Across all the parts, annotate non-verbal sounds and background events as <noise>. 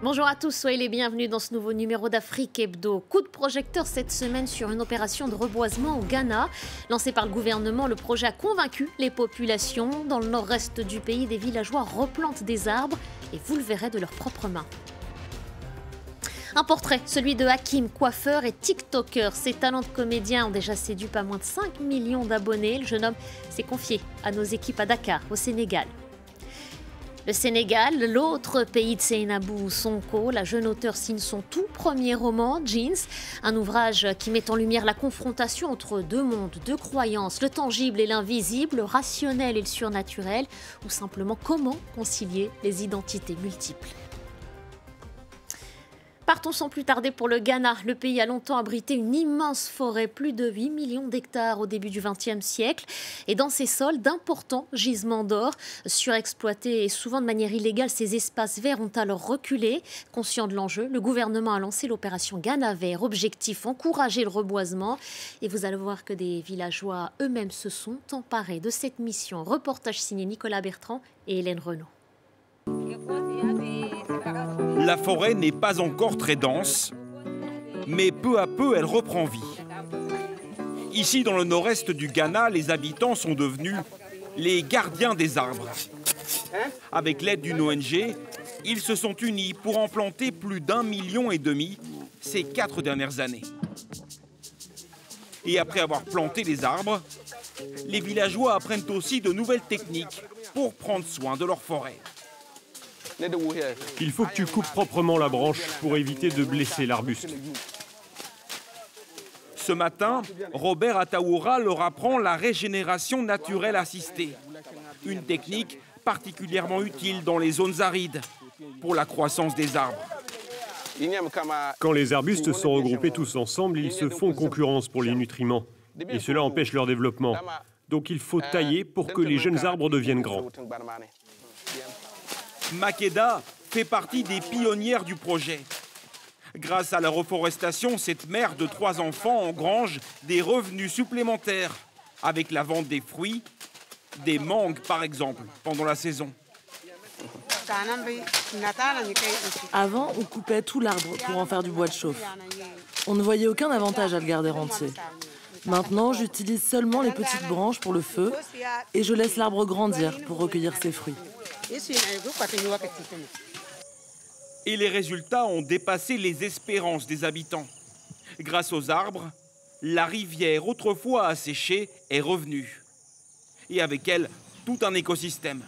Bonjour à tous, soyez les bienvenus dans ce nouveau numéro d'Afrique Hebdo. Coup de projecteur cette semaine sur une opération de reboisement au Ghana. Lancé par le gouvernement, le projet a convaincu les populations. Dans le nord-est du pays, des villageois replantent des arbres et vous le verrez de leurs propres mains. Un portrait, celui de Hakim, coiffeur et TikToker. Ses talents de comédien ont déjà séduit pas moins de 5 millions d'abonnés. Le jeune homme s'est confié à nos équipes à Dakar, au Sénégal. Le Sénégal, l'autre pays de Seynabou Sonko, la jeune auteure signe son tout premier roman, Jeans, un ouvrage qui met en lumière la confrontation entre deux mondes, deux croyances, le tangible et l'invisible, le rationnel et le surnaturel, ou simplement comment concilier les identités multiples. Partons sans plus tarder pour le Ghana. Le pays a longtemps abrité une immense forêt, plus de 8 millions d'hectares au début du XXe siècle. Et dans ces sols, d'importants gisements d'or, surexploités et souvent de manière illégale, ces espaces verts ont alors reculé. Conscient de l'enjeu, le gouvernement a lancé l'opération Ghana Vert. Objectif encourager le reboisement. Et vous allez voir que des villageois eux-mêmes se sont emparés de cette mission. Reportage signé Nicolas Bertrand et Hélène Renaud. La forêt n'est pas encore très dense, mais peu à peu elle reprend vie. Ici, dans le nord-est du Ghana, les habitants sont devenus les gardiens des arbres. Avec l'aide d'une ONG, ils se sont unis pour en planter plus d'un million et demi ces quatre dernières années. Et après avoir planté les arbres, les villageois apprennent aussi de nouvelles techniques pour prendre soin de leur forêt. Il faut que tu coupes proprement la branche pour éviter de blesser l'arbuste. Ce matin, Robert Ataoura leur apprend la régénération naturelle assistée, une technique particulièrement utile dans les zones arides pour la croissance des arbres. Quand les arbustes sont regroupés tous ensemble, ils se font concurrence pour les nutriments et cela empêche leur développement. Donc il faut tailler pour que les jeunes arbres deviennent grands. Makeda fait partie des pionnières du projet. Grâce à la reforestation, cette mère de trois enfants engrange des revenus supplémentaires avec la vente des fruits, des mangues par exemple, pendant la saison. Avant, on coupait tout l'arbre pour en faire du bois de chauffe. On ne voyait aucun avantage à le garder entier. Maintenant, j'utilise seulement les petites branches pour le feu et je laisse l'arbre grandir pour recueillir ses fruits. Et les résultats ont dépassé les espérances des habitants. Grâce aux arbres, la rivière, autrefois asséchée, est revenue. Et avec elle, tout un écosystème.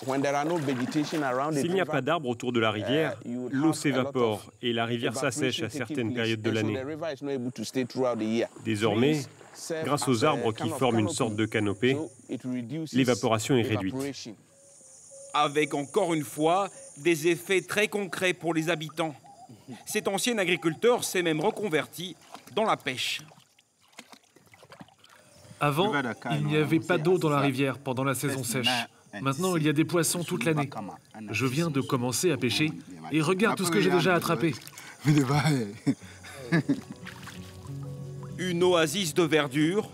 S'il n'y a pas d'arbres autour de la rivière, l'eau s'évapore et la rivière s'assèche à certaines périodes de l'année. Désormais, grâce aux arbres qui forment une sorte de canopée, l'évaporation est réduite. Avec encore une fois des effets très concrets pour les habitants. Cet ancien agriculteur s'est même reconverti dans la pêche. Avant, il n'y avait pas d'eau dans la rivière pendant la saison sèche. Maintenant, il y a des poissons toute l'année. Je viens de commencer à pêcher et regarde tout ce que j'ai déjà attrapé. <laughs> Une oasis de verdure,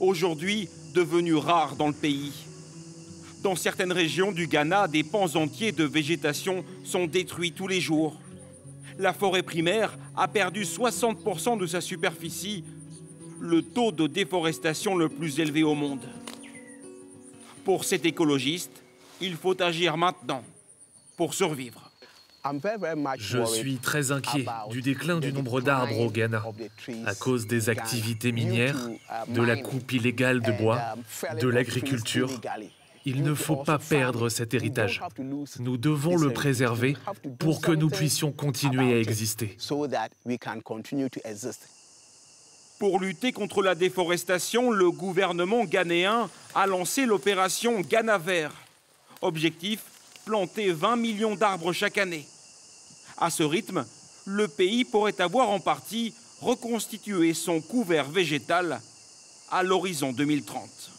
aujourd'hui devenue rare dans le pays. Dans certaines régions du Ghana, des pans entiers de végétation sont détruits tous les jours. La forêt primaire a perdu 60% de sa superficie, le taux de déforestation le plus élevé au monde. Pour cet écologiste, il faut agir maintenant pour survivre. Je suis très inquiet du déclin du nombre d'arbres au Ghana à cause des activités minières, de la coupe illégale de bois, de l'agriculture. Il ne faut pas perdre cet héritage. Nous devons le préserver pour que nous puissions continuer à exister. Pour lutter contre la déforestation, le gouvernement ghanéen a lancé l'opération Ghana Vert. Objectif planter 20 millions d'arbres chaque année. À ce rythme, le pays pourrait avoir en partie reconstitué son couvert végétal à l'horizon 2030.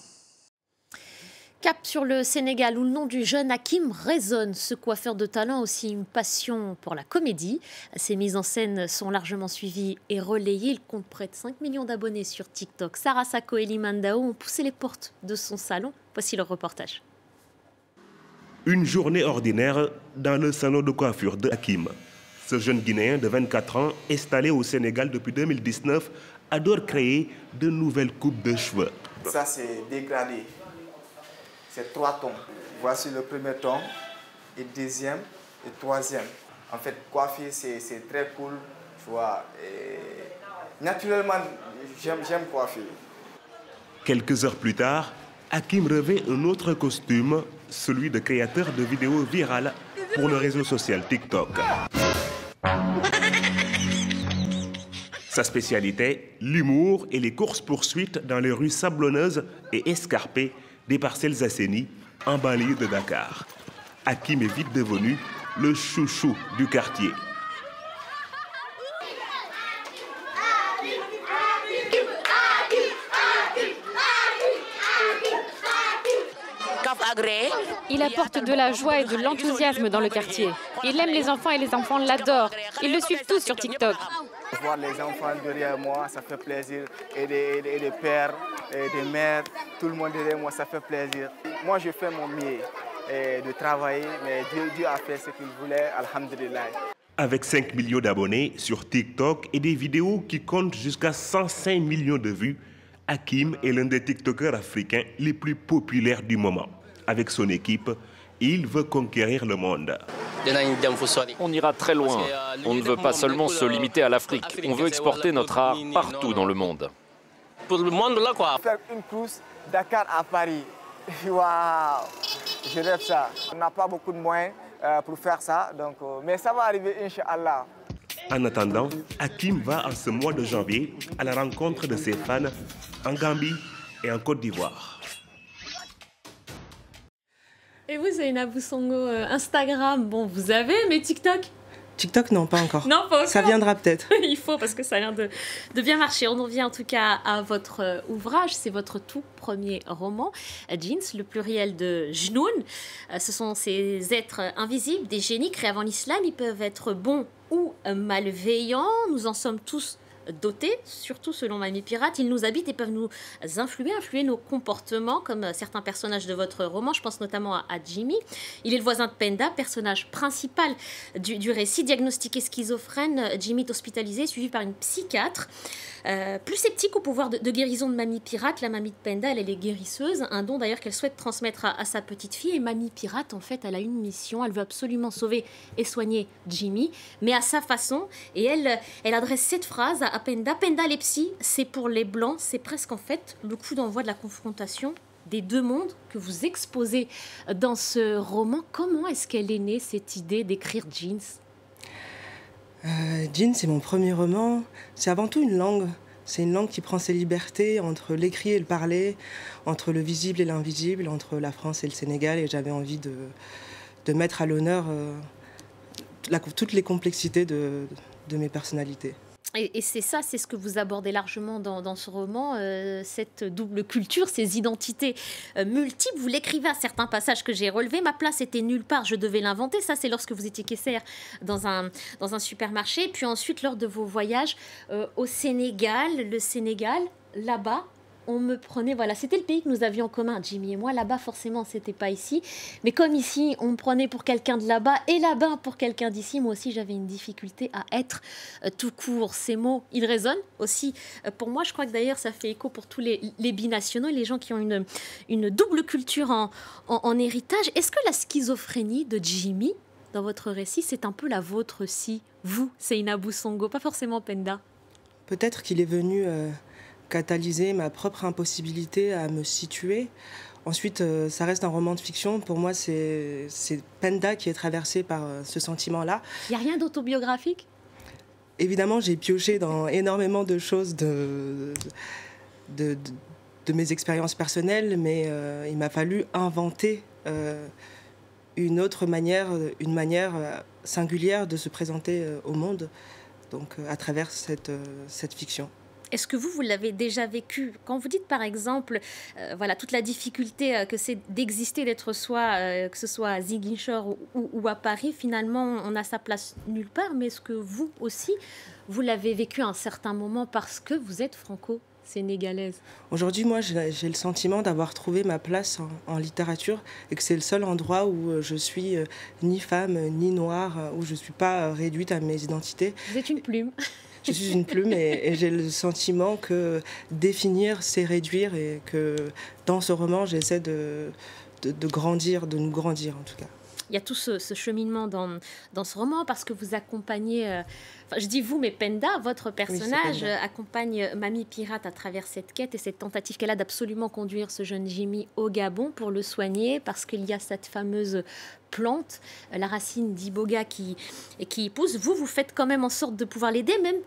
Cap sur le Sénégal où le nom du jeune Hakim résonne. Ce coiffeur de talent a aussi une passion pour la comédie. Ses mises en scène sont largement suivies et relayées. Il compte près de 5 millions d'abonnés sur TikTok. Sarah Sako et Limandao ont poussé les portes de son salon. Voici le reportage. Une journée ordinaire dans le salon de coiffure de Hakim. Ce jeune Guinéen de 24 ans, installé au Sénégal depuis 2019, adore créer de nouvelles coupes de cheveux. Ça, c'est dégradé. C'est trois tons. Voici le premier ton, et deuxième et troisième. En fait, coiffer, c'est très cool. Tu vois. naturellement, j'aime coiffer. Quelques heures plus tard, Hakim revêt un autre costume, celui de créateur de vidéos virales pour le réseau social TikTok. Sa spécialité, l'humour et les courses-poursuites dans les rues sablonneuses et escarpées des parcelles assainies en banlieue de Dakar. Hakim est vite devenu le chouchou du quartier. Apporte de la joie et de l'enthousiasme dans le quartier. Il aime les enfants et les enfants l'adorent. Ils le suivent tous sur TikTok. Voir les enfants derrière moi, ça fait plaisir. Et des, pères, et des mères, tout le monde derrière moi, ça fait plaisir. Moi, je fais mon mieux de travailler, mais Dieu, a fait ce qu'il voulait, alhamdulillah. Avec 5 millions d'abonnés sur TikTok et des vidéos qui comptent jusqu'à 105 millions de vues, Hakim est l'un des TikTokers africains les plus populaires du moment avec son équipe, il veut conquérir le monde. On ira très loin. On ne veut pas seulement se limiter à l'Afrique. On veut exporter notre art partout dans le monde. Pour le monde là quoi. Faire une course Dakar à Paris. <laughs> Waouh, je rêve ça. On n'a pas beaucoup de moyens euh, pour faire ça, donc, euh, mais ça va arriver, Inch'Allah. En attendant, Hakim va en ce mois de janvier à la rencontre de ses fans en Gambie et en Côte d'Ivoire. Et vous, Zaina Boussongo, euh, Instagram, bon, vous avez, mais TikTok? TikTok, non, pas encore. Non, pas encore. Ça viendra peut-être. <laughs> Il faut, parce que ça a l'air de, de, bien marcher. On en vient en tout cas à votre euh, ouvrage. C'est votre tout premier roman, Jeans, le pluriel de Jnoun. Euh, ce sont ces êtres invisibles, des génies créés avant l'islam. Ils peuvent être bons ou malveillants. Nous en sommes tous dotés, surtout selon Mamie Pirate. Ils nous habitent et peuvent nous influer, influer nos comportements, comme certains personnages de votre roman. Je pense notamment à, Jimmy. Il est le voisin de Penda, personnage principal du, récit. Diagnostiqué schizophrène, Jimmy est hospitalisé, suivi par une psychiatre. Euh, plus sceptique au pouvoir de, guérison de Mamie Pirate, la Mamie de Penda, elle, est guérisseuse, un don d'ailleurs qu'elle souhaite transmettre à, sa petite fille. Et Mamie Pirate, en fait, elle a une mission, elle veut absolument sauver et soigner Jimmy, mais à sa façon. Et elle, elle adresse cette phrase à, Penda. Penda, les psy, c'est pour les blancs, c'est presque en fait le coup d'envoi de la confrontation des deux mondes que vous exposez dans ce roman. Comment est-ce qu'elle est née, cette idée d'écrire Jeans? Euh, Jean, c'est mon premier roman. C'est avant tout une langue. C'est une langue qui prend ses libertés entre l'écrit et le parler, entre le visible et l'invisible, entre la France et le Sénégal. Et j'avais envie de, de, mettre à l'honneur euh, toutes les complexités de mes personnalités. Et, c'est ça, c'est ce que vous abordez largement dans, ce roman, euh, cette double culture, ces identités euh, multiples. Vous l'écrivez à certains passages que j'ai relevés. Ma place était nulle part, je devais l'inventer. Ça, c'est lorsque vous étiez caissière dans un, dans un supermarché. Puis ensuite, lors de vos voyages euh, au Sénégal, le Sénégal, là-bas, on me prenait, voilà, c'était le pays que nous avions en commun, Jimmy et moi. Là-bas, forcément, c'était pas ici. Mais comme ici, on me prenait pour quelqu'un de là-bas et là-bas pour quelqu'un d'ici, moi aussi, j'avais une difficulté à être euh, tout court. Ces mots, ils résonnent aussi. Euh, pour moi, je crois que d'ailleurs, ça fait écho pour tous les, binationaux, les gens qui ont une, double culture en, héritage. Est-ce que la schizophrénie de Jimmy, dans votre récit, c'est un peu la vôtre aussi Vous, c'est Inabu Songo, pas forcément Penda. Peut-être qu'il est venu. Euh, catalyser ma propre impossibilité à me situer. Ensuite, euh, ça reste un roman de fiction. Pour moi, c'est Penda qui est traversé par euh, ce sentiment-là. Il n'y a rien d'autobiographique Évidemment, j'ai pioché dans énormément de choses de, de, de, mes expériences personnelles, mais euh, il m'a fallu inventer une autre manière, une manière singulière de se présenter au monde, donc à travers cette, cette fiction. Est-ce que vous, vous l'avez déjà vécu? Quand vous dites par exemple, euh, voilà, toute la difficulté euh, que c'est d'exister, d'être soi, euh, que ce soit à Ziguinchor ou, à Paris, finalement, on a sa place nulle part. Mais est-ce que vous aussi, vous l'avez vécu à un certain moment parce que vous êtes franco sénégalaise Aujourd'hui, moi, j'ai le sentiment d'avoir trouvé ma place en, littérature et que c'est le seul endroit où je suis ni femme, ni noire, où je ne suis pas réduite à mes identités. Vous êtes une plume. <laughs> Je suis une plume et, j'ai le sentiment que définir, c'est réduire et que dans ce roman, j'essaie de, de grandir, de nous grandir en tout cas il y a tout ce, cheminement dans, dans, ce roman parce que vous accompagnez, euh, enfin, je dis vous, mais Penda, votre personnage, euh, accompagne Mamie Pirate à travers cette quête et cette tentative qu'elle a d'absolument conduire ce jeune Jimmy au Gabon pour le soigner parce qu'il y a cette fameuse plante, euh, la racine d'iboga qui, qui pousse. Vous, vous faites quand même en sorte de pouvoir l'aider, même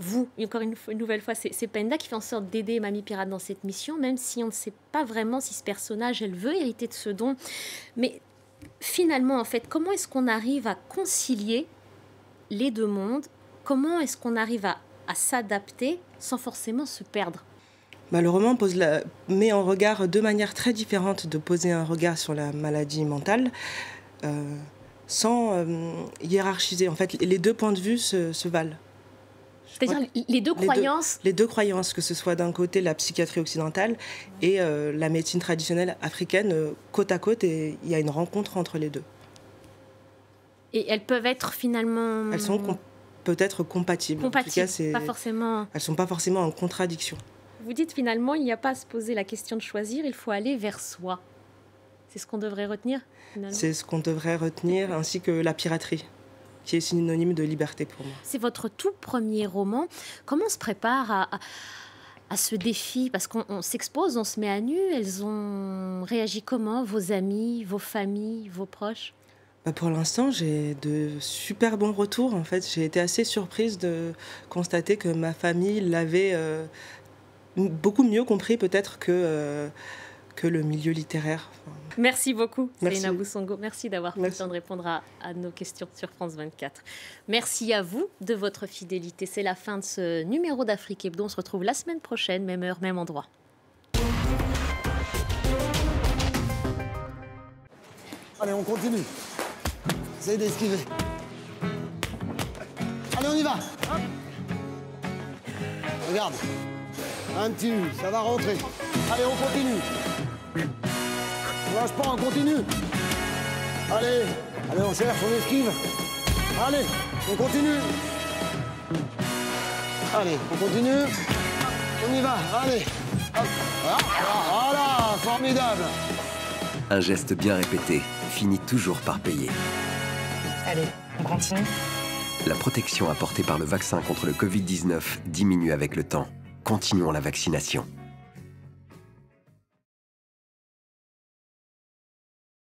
vous, encore une, une nouvelle fois, c'est Penda qui fait en sorte d'aider Mamie Pirate dans cette mission, même si on ne sait pas vraiment si ce personnage, elle veut hériter de ce don. Mais finalement, en fait, comment est-ce qu'on arrive à concilier les deux mondes? Comment est-ce qu'on arrive à, s'adapter sans forcément se perdre? Le roman pose met en regard deux manières très différentes de poser un regard sur la maladie mentale, euh, sans euh, hiérarchiser. En fait, les deux points de vue se valent. C'est-à-dire les deux croyances les deux, croyances, que ce soit d'un côté la psychiatrie occidentale et euh, la médecine traditionnelle africaine, euh, côte à côte, et il y a une rencontre entre les deux. Et elles peuvent être finalement... Elles sont peut-être compatibles. Compatibles, pas forcément... Elles ne sont pas forcément en contradiction. Vous dites finalement, il n'y a pas à se poser la question de choisir, il faut aller vers soi. C'est ce qu'on devrait retenir C'est ce qu'on devrait retenir, ainsi que la piraterie qui est synonyme de liberté pour moi. C'est votre tout premier roman. Comment on se prépare à, à, ce défi? Parce qu'on s'expose, on se met à nu. Elles ont réagi comment Vos amis, vos familles, vos proches? Bah, pour l'instant, j'ai de super bons retours. En fait, j'ai été assez surprise de constater que ma famille l'avait euh, beaucoup mieux compris peut-être que euh, que le milieu littéraire. Merci beaucoup, Céline Boussongo. Merci d'avoir pris le temps de répondre à, nos questions sur France 24. Merci à vous de votre fidélité. C'est la fin de ce numéro d'Afrique Hebdo. On se retrouve la semaine prochaine, même heure, même endroit. Allez, on continue. Essayez d'esquiver. Allez, on y va. Regarde. Un petit, ça va rentrer. Allez, on continue. On lâche pas, on continue. Allez, allez, on cherche, on esquive. Allez, on continue. Allez, on continue. On y va, allez. Voilà, formidable. Un geste bien répété finit toujours par payer. Allez, on continue. La protection apportée par le vaccin contre le Covid-19 diminue avec le temps. Continuons la vaccination.